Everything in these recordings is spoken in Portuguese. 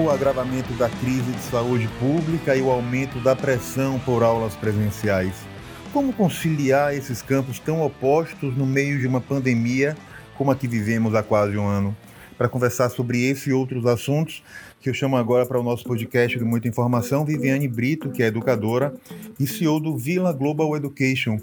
o agravamento da crise de saúde pública e o aumento da pressão por aulas presenciais. Como conciliar esses campos tão opostos no meio de uma pandemia como a que vivemos há quase um ano? Para conversar sobre esse e outros assuntos, que eu chamo agora para o nosso podcast de Muita Informação, Viviane Brito, que é educadora e CEO do Vila Global Education.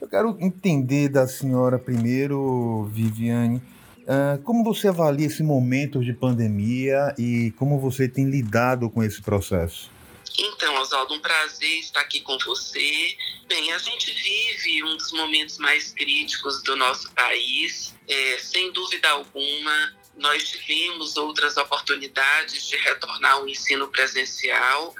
Eu quero entender da senhora primeiro, Viviane, Uh, como você avalia esse momento de pandemia e como você tem lidado com esse processo? Então, Oswaldo, um prazer estar aqui com você. Bem, a gente vive um dos momentos mais críticos do nosso país. É, sem dúvida alguma, nós tivemos outras oportunidades de retornar ao ensino presencial.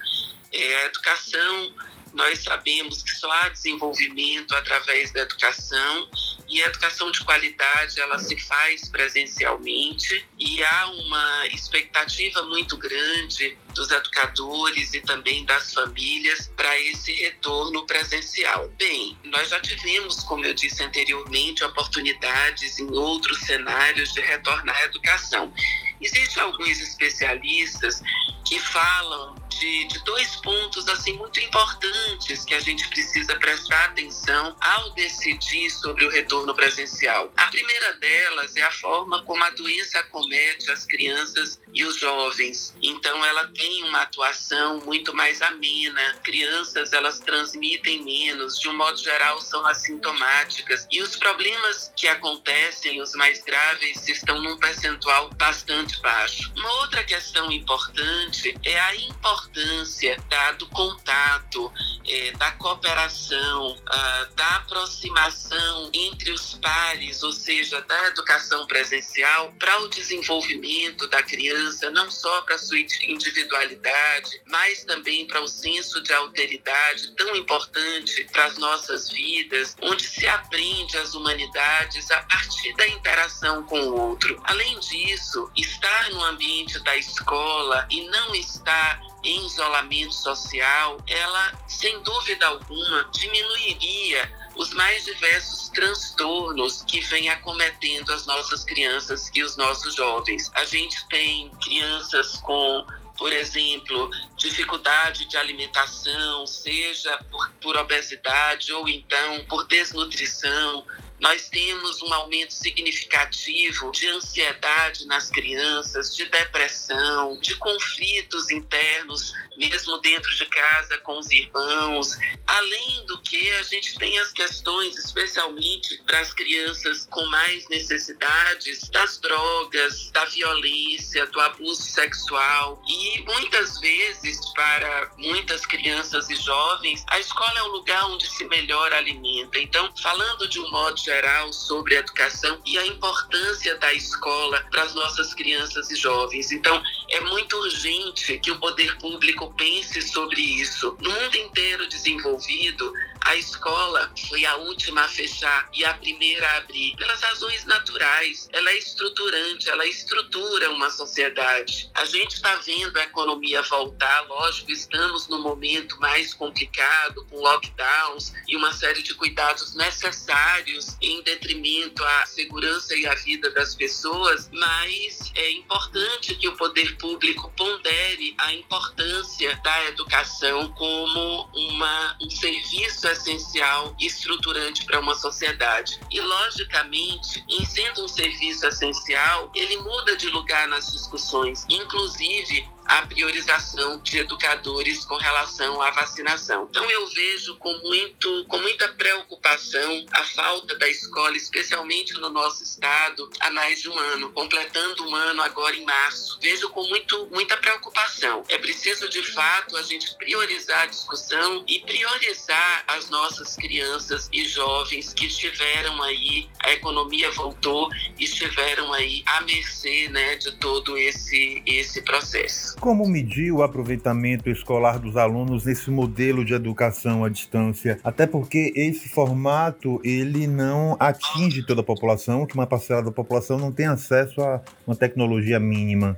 É, a educação nós sabemos que só há desenvolvimento através da educação e a educação de qualidade ela se faz presencialmente e há uma expectativa muito grande dos educadores e também das famílias para esse retorno presencial. Bem, nós já tivemos, como eu disse anteriormente, oportunidades em outros cenários de retornar à educação. Existem alguns especialistas que falam de, de, dois pontos assim muito importantes que a gente precisa prestar atenção ao decidir sobre o retorno presencial. A primeira delas é a forma como a doença acomete as crianças e os jovens. Então ela tem uma atuação muito mais amena. Crianças elas transmitem menos, de um modo geral são assintomáticas e os problemas que acontecem, os mais graves, estão num percentual bastante baixo. Uma outra questão importante é a importância da, do contato, é, da cooperação, uh, da aproximação entre os pares, ou seja, da educação presencial para o desenvolvimento da criança, não só para sua individualidade, mas também para o senso de alteridade tão importante para as nossas vidas, onde se aprende as humanidades a partir da interação com o outro. Além disso, estar no ambiente da escola e não estar em isolamento social, ela, sem dúvida alguma, diminuiria os mais diversos transtornos que vêm acometendo as nossas crianças e os nossos jovens. A gente tem crianças com por exemplo, dificuldade de alimentação, seja por, por obesidade ou então por desnutrição, nós temos um aumento significativo de ansiedade nas crianças, de depressão, de conflitos internos, mesmo dentro de casa com os irmãos. Além do que, a gente tem as questões, especialmente para as crianças com mais necessidades, das drogas, da violência, do abuso sexual. E muitas vezes, para muitas crianças e jovens, a escola é o lugar onde se melhor alimenta. Então, falando de um modo geral sobre educação e a importância da escola para as nossas crianças e jovens. Então, é muito urgente que o poder público pense sobre isso. No mundo inteiro desenvolvido, a escola foi a última a fechar e a primeira a abrir, pelas razões naturais. Ela é estruturante, ela estrutura uma sociedade. A gente está vendo a economia voltar, lógico, estamos no momento mais complicado, com lockdowns e uma série de cuidados necessários em detrimento à segurança e à vida das pessoas, mas é importante que o poder público pondere a importância da educação como uma, um serviço essencial e estruturante para uma sociedade. E, logicamente, em sendo um serviço essencial, ele muda de lugar nas discussões, inclusive a priorização de educadores com relação à vacinação. Então eu vejo com muito com muita preocupação a falta da escola, especialmente no nosso estado, há mais de um ano, completando um ano agora em março. Vejo com muito muita preocupação. É preciso de fato a gente priorizar a discussão e priorizar as nossas crianças e jovens que estiveram aí, a economia voltou, estiveram aí à mercê, né, de todo esse esse processo. Como medir o aproveitamento escolar dos alunos nesse modelo de educação à distância? Até porque esse formato ele não atinge toda a população, que uma parcela da população não tem acesso a uma tecnologia mínima.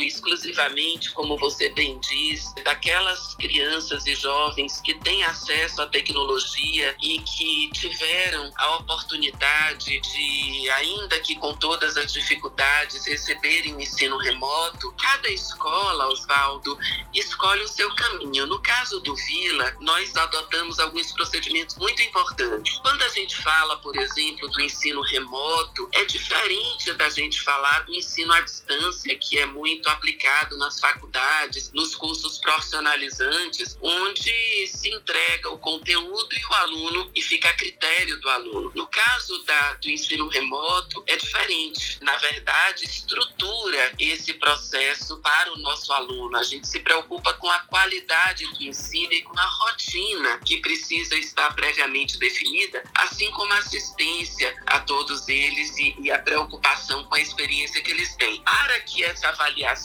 Exclusivamente, como você bem diz, daquelas crianças e jovens que têm acesso à tecnologia e que tiveram a oportunidade de, ainda que com todas as dificuldades, receberem ensino remoto, cada escola, Oswaldo, escolhe o seu caminho. No caso do Vila, nós adotamos alguns procedimentos muito importantes. Quando a gente fala, por exemplo, do ensino remoto, é diferente da gente falar do ensino à distância, que é muito aplicado nas faculdades, nos cursos profissionalizantes, onde se entrega o conteúdo e o aluno e fica a critério do aluno. No caso da, do ensino remoto, é diferente. Na verdade, estrutura esse processo para o nosso aluno. A gente se preocupa com a qualidade do ensino e com a rotina que precisa estar previamente definida, assim como a assistência a todos eles e, e a preocupação com a experiência que eles têm. Para que essa avaliação,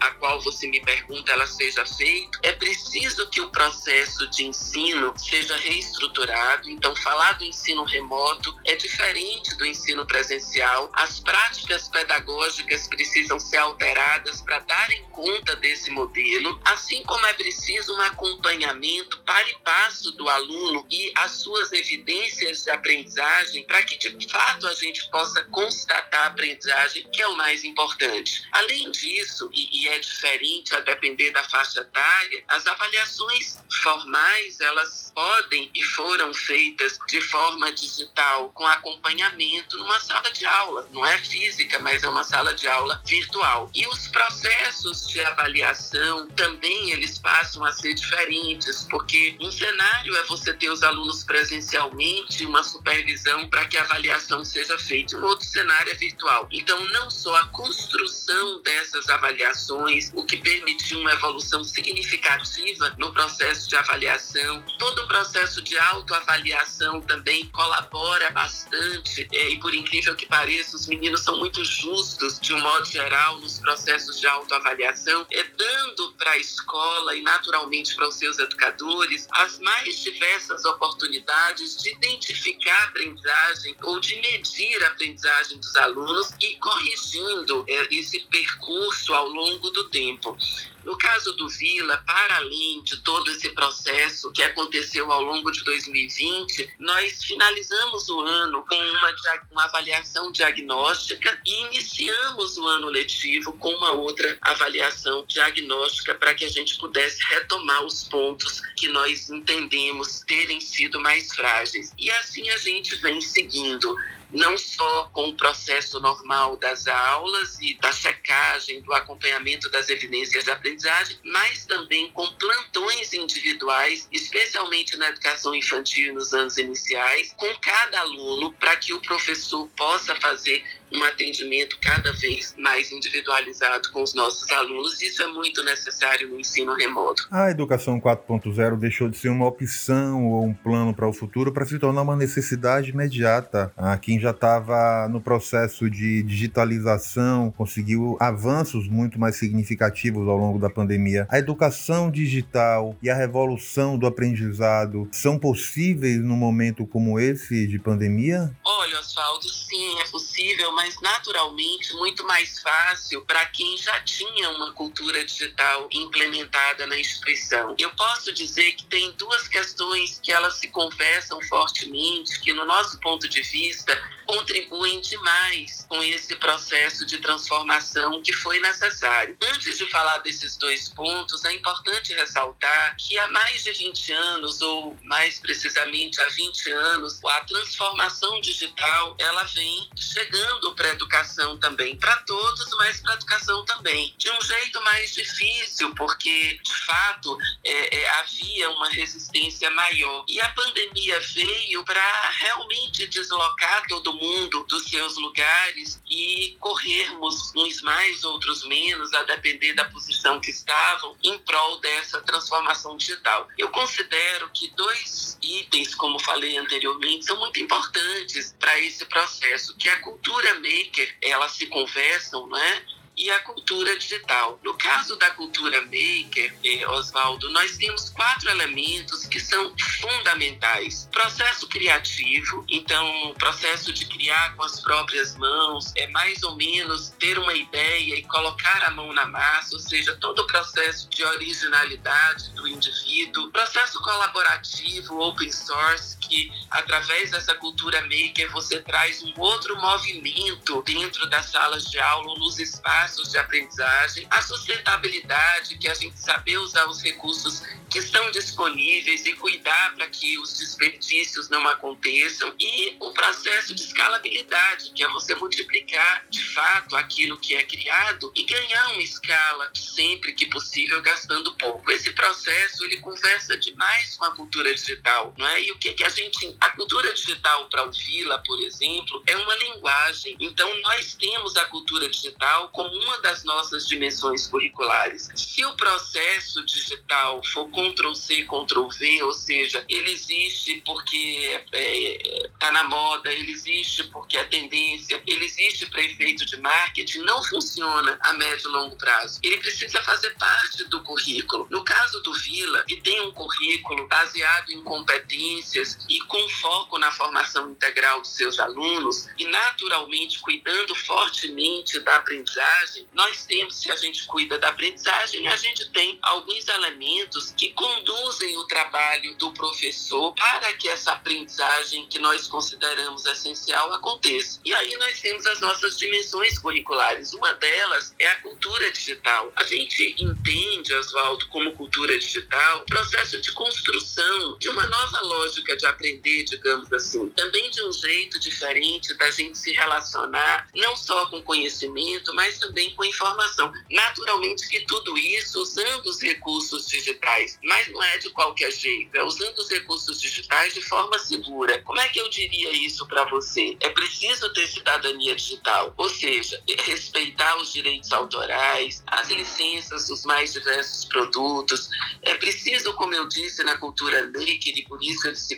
a qual você me pergunta, ela seja feita, é preciso que o processo de ensino seja reestruturado. Então, falar do ensino remoto é diferente do ensino presencial. As práticas pedagógicas precisam ser alteradas para darem conta desse modelo, assim como é preciso um acompanhamento para e passo do aluno e as suas evidências de aprendizagem para que de fato a gente possa constatar a aprendizagem, que é o mais importante. Além disso, e, e é diferente a depender da faixa etária, as avaliações formais elas podem e foram feitas de forma digital com acompanhamento numa sala de aula, não é física, mas é uma sala de aula virtual. E os processos de avaliação também eles passam a ser diferentes, porque um cenário é você ter os alunos presencialmente, uma supervisão para que a avaliação seja feita. Um outro cenário é virtual. Então, não só a construção dessas avaliações, o que permitiu uma evolução significativa no processo de avaliação, todo o processo de autoavaliação também colabora bastante. É, e por incrível que pareça, os meninos são muito justos, de um modo geral, nos processos de autoavaliação, é dando para a escola e naturalmente para os seus educadores as mais diversas oportunidades de identificar a aprendizagem ou de medir a aprendizagem dos alunos e corrigindo é, esse percurso ao longo do tempo. No caso do Vila, para além de todo esse processo que aconteceu ao longo de 2020, nós finalizamos o ano com uma, uma avaliação diagnóstica e iniciamos o ano letivo com uma outra avaliação diagnóstica para que a gente pudesse retomar os pontos que nós entendemos terem sido mais frágeis. E assim a gente vem seguindo não só com o processo normal das aulas e da checagem, do acompanhamento das evidências de aprendizagem, mas também com plantões individuais, especialmente na educação infantil nos anos iniciais, com cada aluno, para que o professor possa fazer um atendimento cada vez mais individualizado com os nossos alunos. Isso é muito necessário no ensino remoto. A educação 4.0 deixou de ser uma opção ou um plano para o futuro para se tornar uma necessidade imediata. Ah, já estava no processo de digitalização conseguiu avanços muito mais significativos ao longo da pandemia. A educação digital e a revolução do aprendizado são possíveis num momento como esse de pandemia? Olha, Oswaldo, sim, é possível mas naturalmente muito mais fácil para quem já tinha uma cultura digital implementada na instituição. Eu posso dizer que tem duas questões que elas se conversam fortemente, que no nosso ponto de vista contribuem demais com esse processo de transformação que foi necessário. Antes de falar desses dois pontos, é importante ressaltar que há mais de 20 anos, ou mais precisamente há 20 anos, a transformação digital ela vem chegando para a educação também, para todos, mas para a educação também. De um jeito mais difícil, porque de fato é, é, havia uma resistência maior. E a pandemia veio para realmente deslocar todo mundo dos seus lugares e corrermos uns mais, outros menos, a depender da posição que estavam, em prol dessa transformação digital. Eu considero que dois itens, como falei anteriormente, são muito importantes para esse processo, que a cultura maker, elas se conversam, né? E a cultura digital. No caso da cultura maker, eh, Oswaldo, nós temos quatro elementos que são fundamentais. Processo criativo, então o processo de criar com as próprias mãos é mais ou menos ter uma ideia e colocar a mão na massa, ou seja, todo o processo de originalidade do indivíduo, processo colaborativo, open source, que através dessa cultura maker você traz um outro movimento dentro das salas de aula, nos espaços de aprendizagem, a sustentabilidade, que é a gente saber usar os recursos que estão disponíveis e cuidar para que os desperdícios não aconteçam e o processo de escalabilidade, que é você multiplicar de fato aquilo que é criado e ganhar uma escala sempre que possível gastando pouco. Esse processo ele conversa demais com a cultura digital, não é? E o que que a gente a cultura digital para o Vila, por exemplo, é uma linguagem. Então nós temos a cultura digital como uma das nossas dimensões curriculares. Se o processo digital for Ctrl C, Ctrl V, ou seja, ele existe porque está é, tá na moda, ele existe porque é tendência, ele existe para efeito de marketing, não funciona a médio e longo prazo. Ele precisa fazer parte do currículo. No caso do Vila, que tem um currículo baseado em competências e com foco na formação integral dos seus alunos e naturalmente cuidando fortemente da aprendizagem, nós temos, se a gente cuida da aprendizagem, a gente tem alguns elementos que conduzem o trabalho do professor para que essa aprendizagem que nós consideramos essencial aconteça. E aí nós temos as nossas dimensões curriculares. Uma delas é a cultura digital. A gente entende, Oswaldo, como cultura digital, processo de construção de uma nova lógica de aprender, digamos assim. Também de um jeito diferente da gente se relacionar, não só com conhecimento, mas também com informação. Naturalmente que tudo isso usando os recursos digitais mas não é de qualquer jeito, é usando os recursos digitais de forma segura. Como é que eu diria isso para você? É preciso ter cidadania digital, ou seja, respeitar os direitos autorais, as licenças dos mais diversos produtos. É preciso, como eu disse na cultura maker, e por isso eles se,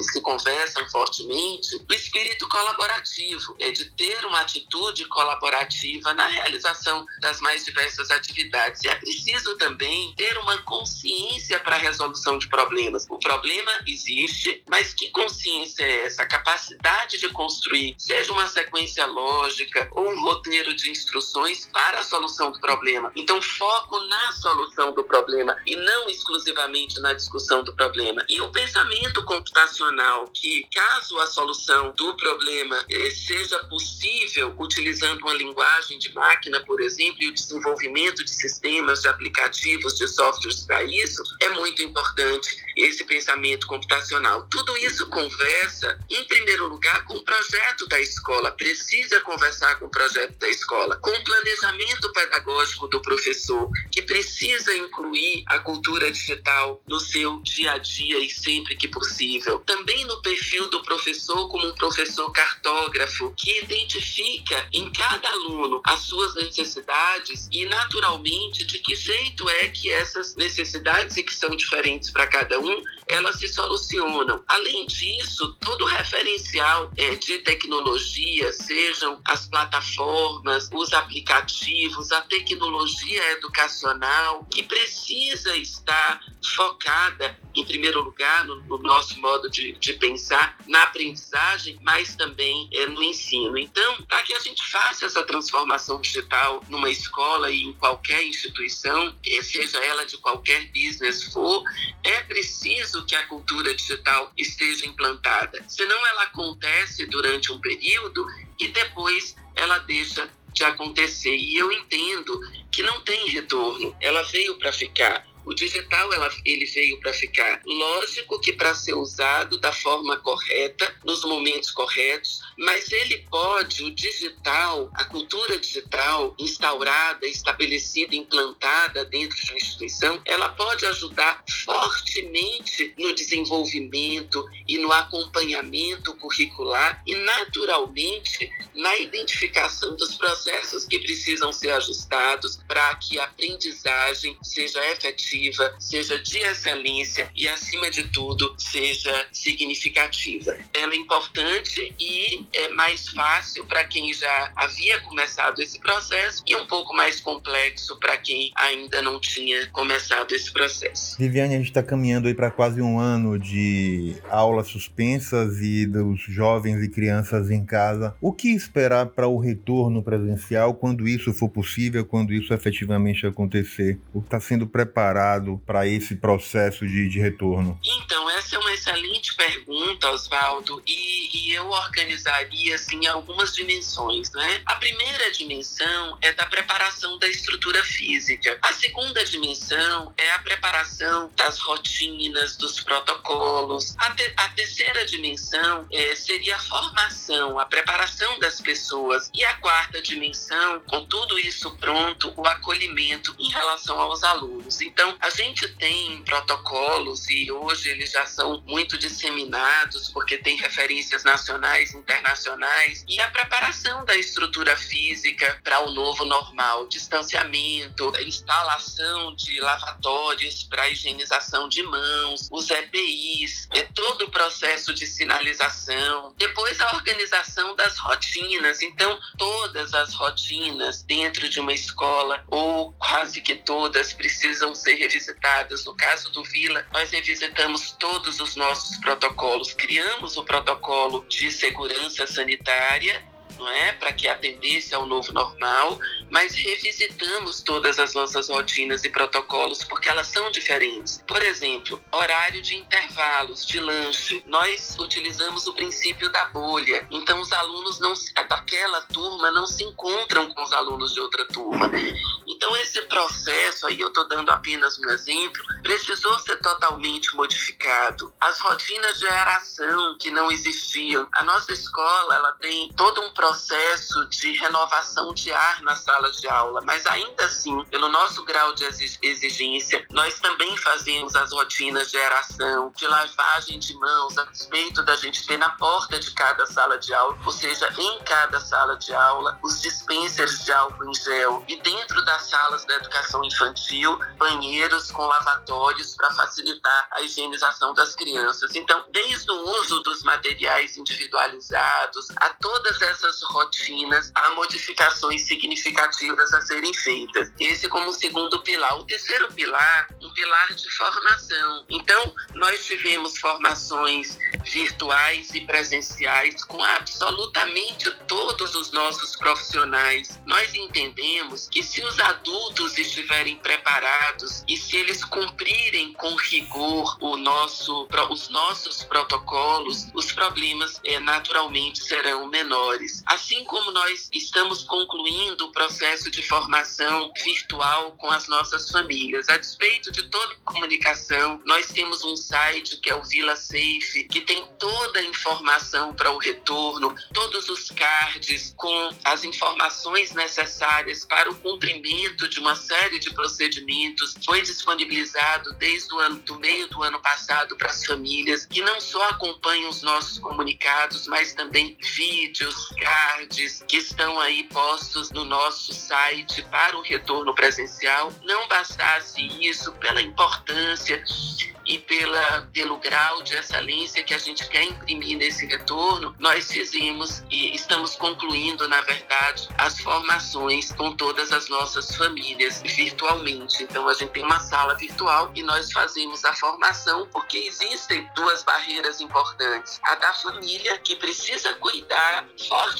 se conversam fortemente, o espírito colaborativo, é de ter uma atitude colaborativa na realização das mais diversas atividades. E é preciso também ter uma consciência para a resolução de problemas. O problema existe, mas que consciência é essa? A capacidade de construir, seja uma sequência lógica ou um roteiro de instruções para a solução do problema. Então, foco na solução do problema e não exclusivamente na discussão do problema. E o pensamento computacional, que caso a solução do problema eh, seja possível utilizando uma linguagem de máquina, por exemplo, e o desenvolvimento de sistemas, de aplicativos, de softwares para isso, é muito importante esse pensamento computacional. Tudo isso conversa, em primeiro lugar, com o projeto da escola, precisa conversar com o projeto da escola, com o planejamento pedagógico do professor, que precisa incluir a cultura digital no seu dia a dia e sempre que possível. Também no perfil do professor como um professor cartógrafo, que identifica em cada aluno as suas necessidades e, naturalmente, de que jeito é que essas necessidades e que são diferentes para cada um, elas se solucionam. Além disso, todo referencial é, de tecnologia, sejam as plataformas, os aplicativos, a tecnologia educacional, que precisa estar focada, em primeiro lugar, no, no nosso modo de, de, pensar, na aprendizagem, mas também é, no ensino. Então, para que a gente faça essa transformação digital numa escola e em qualquer instituição, eh, seja ela de qualquer business for, é preciso que a cultura digital esteja implantada. Senão, ela acontece durante um período e depois ela deixa de acontecer. E eu entendo que não tem retorno, ela veio para ficar. O digital ela, ele veio para ficar. Lógico que para ser usado da forma correta, nos momentos corretos, mas ele pode, o digital, a cultura digital instaurada, estabelecida, implantada dentro de uma instituição, ela pode ajudar fortemente no desenvolvimento e no acompanhamento curricular e, naturalmente, na identificação dos processos que precisam ser ajustados para que a aprendizagem seja efetiva seja de excelência e, acima de tudo, seja significativa. Ela é importante e é mais fácil para quem já havia começado esse processo e um pouco mais complexo para quem ainda não tinha começado esse processo. Viviane, a gente está caminhando aí para quase um ano de aulas suspensas e dos jovens e crianças em casa. O que esperar para o retorno presencial quando isso for possível, quando isso efetivamente acontecer? O que está sendo preparado para esse processo de, de retorno? Então, essa é uma excelente pergunta, Oswaldo, e, e eu organizaria assim algumas dimensões, né? A primeira dimensão é da preparação da estrutura física. A segunda dimensão é a preparação das rotinas, dos protocolos. A, te, a terceira dimensão é, seria a formação, a preparação das pessoas. E a quarta dimensão, com tudo isso pronto, o acolhimento em relação aos alunos. Então, a gente tem protocolos e hoje eles já são muito disseminados porque tem referências nacionais, internacionais e a preparação da estrutura física para o novo normal, distanciamento, instalação de lavatórios para higienização de mãos, os EPIs, é todo o processo de sinalização, depois a organização das rotinas. Então, todas as rotinas dentro de uma escola ou quase que todas precisam ser revisitadas. No caso do Vila, nós revisitamos todos os nossos protocolos, criamos o protocolo de segurança sanitária não é? Para que atendesse ao novo normal, mas revisitamos todas as nossas rotinas e protocolos porque elas são diferentes. Por exemplo, horário de intervalos de lanche. Nós utilizamos o princípio da bolha. Então os alunos não daquela turma não se encontram com os alunos de outra turma. Então esse processo aí eu estou dando apenas um exemplo, precisou ser totalmente modificado. As rotinas de aeração que não existiam. A nossa escola, ela tem todo um processo processo de renovação de ar na sala de aula, mas ainda assim, pelo nosso grau de exigência, nós também fazemos as rotinas de aeração, de lavagem de mãos, a respeito da gente ter na porta de cada sala de aula, ou seja, em cada sala de aula, os dispensers de álcool em gel e dentro das salas da educação infantil, banheiros com lavatórios para facilitar a higienização das crianças. Então, desde o uso dos materiais individualizados a todas essas rotinas, há modificações significativas a serem feitas. Esse como segundo pilar. O terceiro pilar, um pilar de formação. Então, nós tivemos formações virtuais e presenciais com absolutamente todos os nossos profissionais. Nós entendemos que se os adultos estiverem preparados e se eles cumprirem com rigor o nosso, os nossos protocolos, os problemas é, naturalmente serão menores. Assim como nós estamos concluindo o processo de formação virtual com as nossas famílias, a despeito de toda comunicação, nós temos um site que é o Vila Safe, que tem toda a informação para o retorno, todos os cards com as informações necessárias para o cumprimento de uma série de procedimentos. Foi disponibilizado desde o ano do meio do ano passado para as famílias que não só acompanham os nossos comunicados, mas também vídeos, cards cards que estão aí postos no nosso site para o retorno presencial. Não bastasse isso, pela importância e pela, pelo grau de excelência que a gente quer imprimir nesse retorno, nós fizemos e estamos concluindo, na verdade, as formações com todas as nossas famílias virtualmente. Então, a gente tem uma sala virtual e nós fazemos a formação porque existem duas barreiras importantes. A da família, que precisa cuidar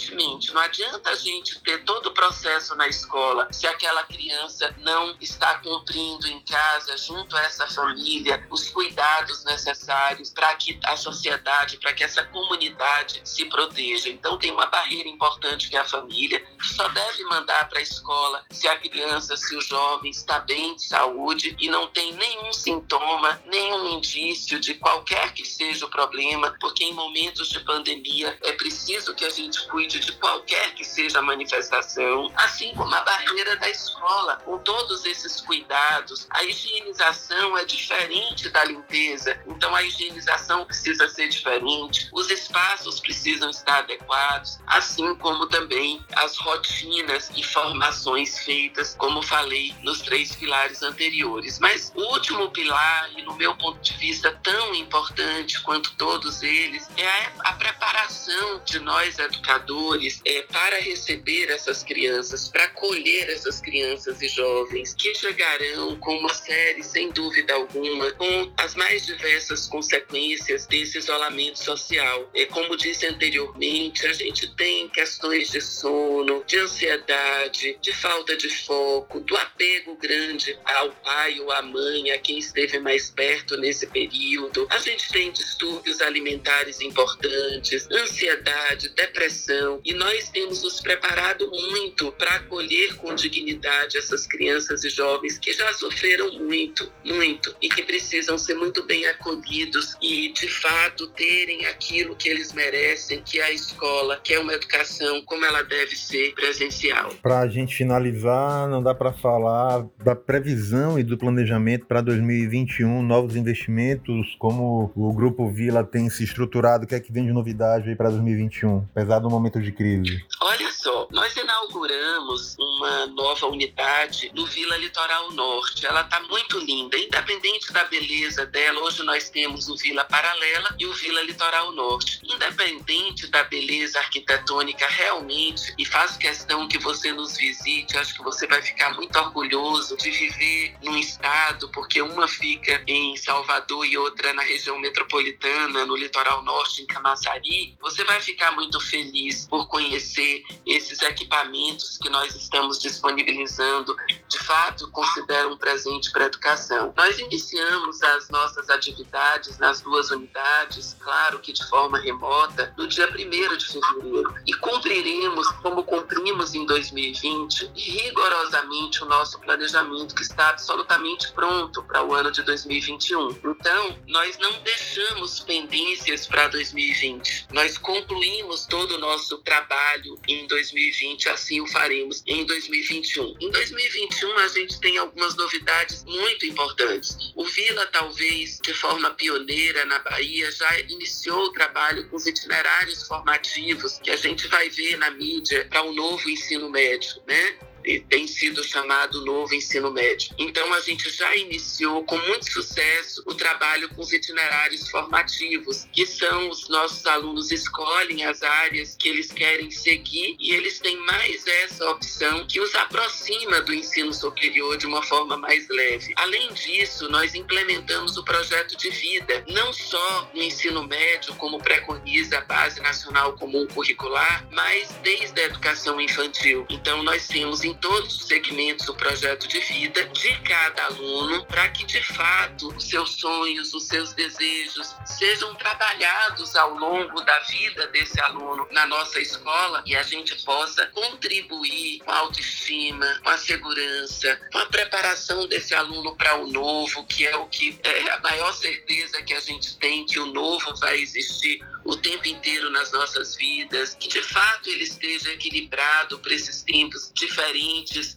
fortemente. Não adianta a gente ter todo o processo na escola se aquela criança não está cumprindo em casa, junto a essa família, os cuidados necessários para que a sociedade, para que essa comunidade se proteja. Então, tem uma barreira importante que é a família, que só deve mandar para a escola se a criança, se o jovem está bem de saúde e não tem nenhum sintoma, nenhum indício de qualquer que seja o problema, porque em momentos de pandemia é preciso que a gente cuide de qualquer que seja a manifestação, assim como a barreira da escola, com todos esses cuidados. A higienização é diferente da limpeza. Então a higienização precisa ser diferente, os espaços precisam estar adequados, assim como também as rotinas e formações feitas, como falei nos três pilares anteriores. Mas o último pilar, e no meu ponto de vista tão importante quanto todos eles, é a preparação de nós educadores é, para receber essas crianças, para acolher essas crianças e jovens que chegarão com uma série, sem dúvida alguma, com as mais diversas consequências desse isolamento social. É, como disse anteriormente, a gente tem questões de sono, de ansiedade, de falta de foco, do apego grande ao pai ou à mãe, a quem esteve mais perto nesse período. A gente tem distúrbios alimentares importantes, ansiedade, depressão, e nós temos nos preparado muito para acolher com dignidade essas crianças e jovens que já sofreram muito, muito, e que precisam ser muito bem acolhidos e, de fato, terem aquilo que eles merecem, que é a escola, que é uma educação como ela deve ser presencial. Para a gente finalizar, não dá para falar da previsão e do planejamento para 2021, novos investimentos, como o Grupo Vila tem se estruturado, o que é que vem de novidade para 2021, apesar do momento de crise? Olha só, nós inauguramos uma nova unidade no Vila Litoral Norte. Ela está muito linda, independente da beleza dela. Hoje nós temos o Vila Paralela e o Vila Litoral Norte. Independente da beleza arquitetônica realmente, e faço questão que você nos visite, acho que você vai ficar muito orgulhoso de viver num estado, porque uma fica em Salvador e outra na região metropolitana, no litoral norte, em Camaçari. Você vai ficar muito feliz por conhecer esses equipamentos que nós estamos disponibilizando. De fato, considero um presente para a educação. Nós iniciamos as nossas atividades nas duas unidades, claro que de forma remota, no dia 1 de fevereiro. E cumpriremos, como cumprimos em 2020, rigorosamente o nosso planejamento, que está absolutamente pronto para o ano de 2021. Então, nós não deixamos pendências para 2020. Nós concluímos todo o nosso trabalho em 2020, assim o faremos em 2021. Em 2021, a gente tem algumas novidades muito importantes. O Vila, talvez de forma pioneira na Bahia, já iniciou o trabalho com os itinerários formativos que a gente vai ver na mídia para o novo ensino médio, né? Tem sido chamado novo ensino médio. Então a gente já iniciou com muito sucesso o trabalho com os itinerários formativos, que são os nossos alunos escolhem as áreas que eles querem seguir e eles têm mais essa opção que os aproxima do ensino superior de uma forma mais leve. Além disso, nós implementamos o projeto de vida, não só no ensino médio, como preconiza a Base Nacional Comum Curricular, mas desde a educação infantil. Então nós temos em todos os segmentos do projeto de vida de cada aluno, para que de fato os seus sonhos, os seus desejos sejam trabalhados ao longo da vida desse aluno na nossa escola e a gente possa contribuir com a autoestima, com a segurança, com a preparação desse aluno para o novo, que é o que é a maior certeza que a gente tem que o novo vai existir o tempo inteiro nas nossas vidas, que de fato ele esteja equilibrado para esses tempos diferentes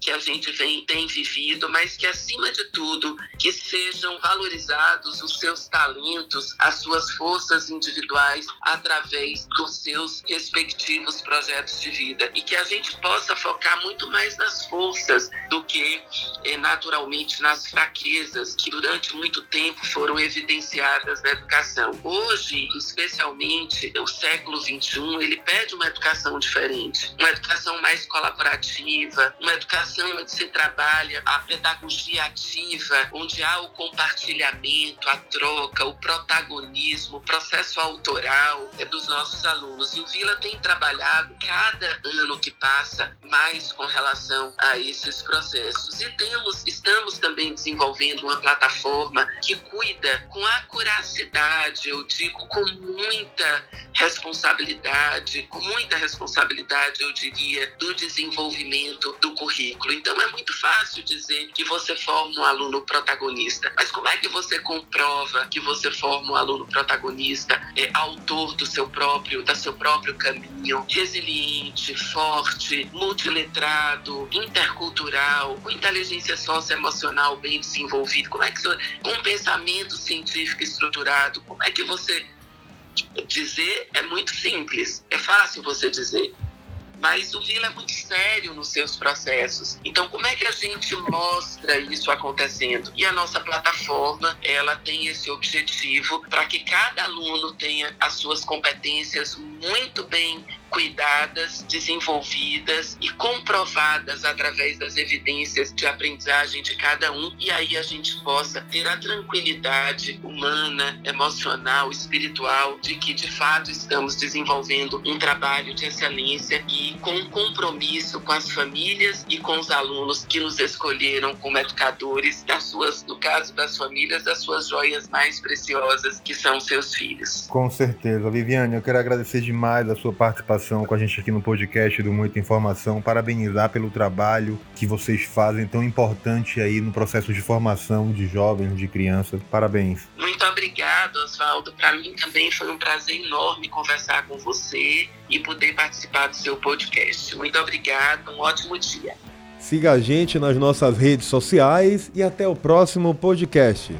que a gente vem, tem vivido, mas que acima de tudo que sejam valorizados os seus talentos, as suas forças individuais através dos seus respectivos projetos de vida e que a gente possa focar muito mais nas forças do que eh, naturalmente nas fraquezas que durante muito tempo foram evidenciadas na educação. Hoje, especialmente o século XXI, ele pede uma educação diferente, uma educação mais colaborativa, uma educação onde se trabalha a pedagogia ativa, onde há o compartilhamento, a troca, o protagonismo, o processo autoral é dos nossos alunos. E o Vila tem trabalhado cada ano que passa mais com relação a esses processos. E temos, estamos também desenvolvendo uma plataforma que cuida com acuracidade, eu digo com muita muita responsabilidade, com muita responsabilidade, eu diria, do desenvolvimento do currículo. Então é muito fácil dizer que você forma um aluno protagonista, mas como é que você comprova que você forma um aluno protagonista, é, autor do seu próprio, da seu próprio caminho, resiliente, forte, multiletrado, intercultural, com inteligência socioemocional bem desenvolvida? Como é que você, com pensamento científico estruturado, como é que você dizer? É muito simples, é fácil você dizer mas o Vila é muito sério nos seus processos. Então, como é que a gente mostra isso acontecendo? E a nossa plataforma, ela tem esse objetivo para que cada aluno tenha as suas competências muito bem cuidadas, desenvolvidas e comprovadas através das evidências de aprendizagem de cada um, e aí a gente possa ter a tranquilidade humana, emocional, espiritual de que de fato estamos desenvolvendo um trabalho de excelência e com compromisso com as famílias e com os alunos que nos escolheram como educadores das suas, no caso das famílias, das suas joias mais preciosas, que são seus filhos. Com certeza. Viviane, eu quero agradecer demais a sua participação com a gente aqui no podcast do Muita Informação, parabenizar pelo trabalho que vocês fazem tão importante aí no processo de formação de jovens, de crianças. Parabéns. Muito obrigado, Oswaldo. Para mim também foi um prazer enorme conversar com você e poder participar do seu podcast. Muito obrigado, um ótimo dia. Siga a gente nas nossas redes sociais e até o próximo podcast.